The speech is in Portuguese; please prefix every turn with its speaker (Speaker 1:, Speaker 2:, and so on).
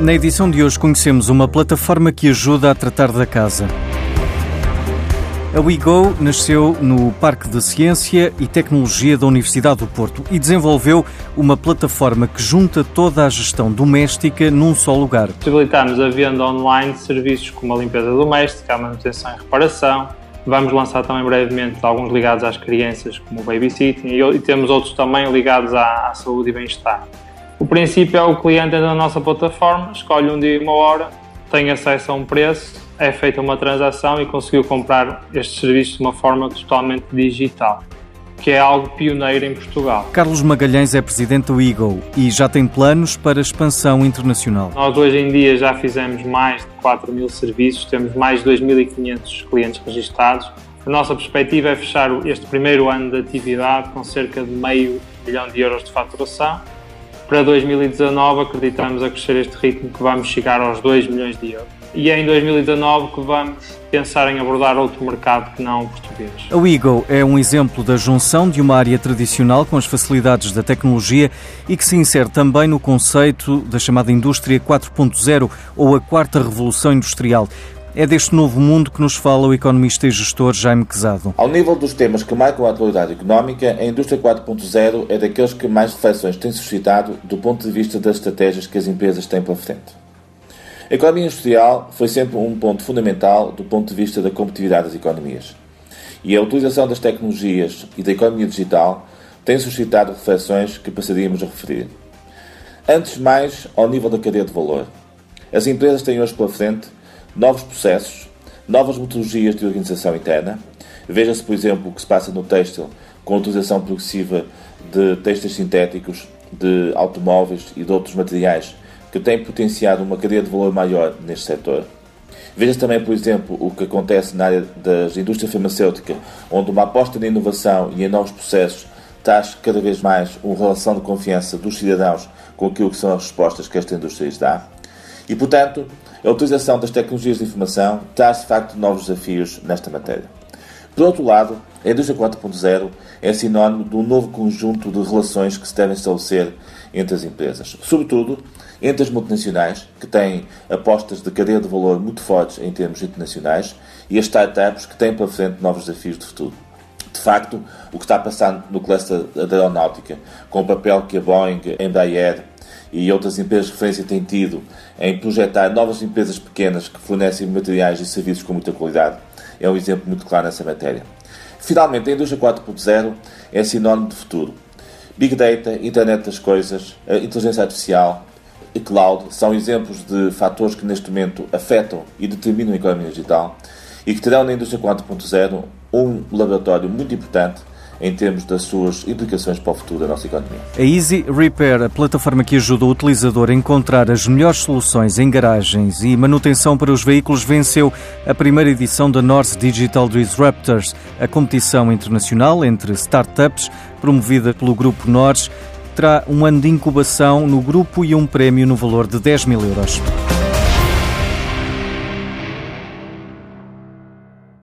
Speaker 1: Na edição de hoje conhecemos uma plataforma que ajuda a tratar da casa. A WeGo nasceu no Parque de Ciência e Tecnologia da Universidade do Porto e desenvolveu uma plataforma que junta toda a gestão doméstica num só lugar.
Speaker 2: Possibilitamos a venda online de serviços como a limpeza doméstica, a manutenção e reparação. Vamos lançar também brevemente alguns ligados às crianças, como o babysitting, e temos outros também ligados à, saúde e bem-estar. O princípio é o cliente entra na nossa plataforma, escolhe um dia e uma hora, tem acesso a um preço, é feita uma transação e conseguiu comprar este serviço de uma forma totalmente digital, que é algo pioneiro em Portugal.
Speaker 1: Carlos Magalhães é presidente do Eagle e já tem planos para expansão internacional.
Speaker 2: Nós hoje em dia já fizemos mais de 4 mil serviços, temos mais de 2.500 clientes registados. A nossa perspectiva é fechar este primeiro ano de atividade com cerca de meio milhão de euros de faturação para 2019 acreditamos a crescer este ritmo que vamos chegar aos 2 milhões de euros. E é em 2019 que vamos pensar em abordar outro mercado que não o português.
Speaker 1: A Wigo é um exemplo da junção de uma área tradicional com as facilidades da tecnologia e que se insere também no conceito da chamada Indústria 4.0 ou a quarta revolução industrial. É deste novo mundo que nos fala o economista e gestor Jaime Quezado.
Speaker 3: Ao nível dos temas que marcam a atualidade económica, a indústria 4.0 é daqueles que mais reflexões tem suscitado do ponto de vista das estratégias que as empresas têm pela frente. A economia industrial foi sempre um ponto fundamental do ponto de vista da competitividade das economias. E a utilização das tecnologias e da economia digital tem suscitado reflexões que passaríamos a referir. Antes mais, ao nível da cadeia de valor. As empresas têm hoje pela frente novos processos, novas metodologias de organização interna. Veja-se, por exemplo, o que se passa no têxtil com a utilização progressiva de textos sintéticos, de automóveis e de outros materiais que tem potenciado uma cadeia de valor maior neste setor. Veja-se também, por exemplo, o que acontece na área da indústria farmacêutica, onde uma aposta na inovação e em novos processos traz cada vez mais uma relação de confiança dos cidadãos com aquilo que são as respostas que esta indústria lhes dá. E, portanto, a utilização das tecnologias de informação traz, de facto, novos desafios nesta matéria. Por outro lado, a indústria 4.0 é sinónimo de um novo conjunto de relações que se devem estabelecer entre as empresas, sobretudo entre as multinacionais, que têm apostas de cadeia de valor muito fortes em termos internacionais, e as startups, que têm pela frente novos desafios de futuro. De facto, o que está passando no cluster da aeronáutica, com o papel que a Boeing, a Embraer e outras empresas de referência têm tido em projetar novas empresas pequenas que fornecem materiais e serviços com muita qualidade, é um exemplo muito claro nessa matéria. Finalmente, a indústria 4.0 é sinónimo de futuro. Big Data, Internet das Coisas, inteligência artificial e cloud são exemplos de fatores que neste momento afetam e determinam a economia digital e que terão na indústria 4.0 um laboratório muito importante em termos das suas implicações para o futuro da nossa economia.
Speaker 1: A Easy Repair, a plataforma que ajuda o utilizador a encontrar as melhores soluções em garagens e manutenção para os veículos, venceu a primeira edição da North Digital Disruptors, a competição internacional entre startups promovida pelo Grupo Nors. Terá um ano de incubação no grupo e um prémio no valor de 10 mil euros.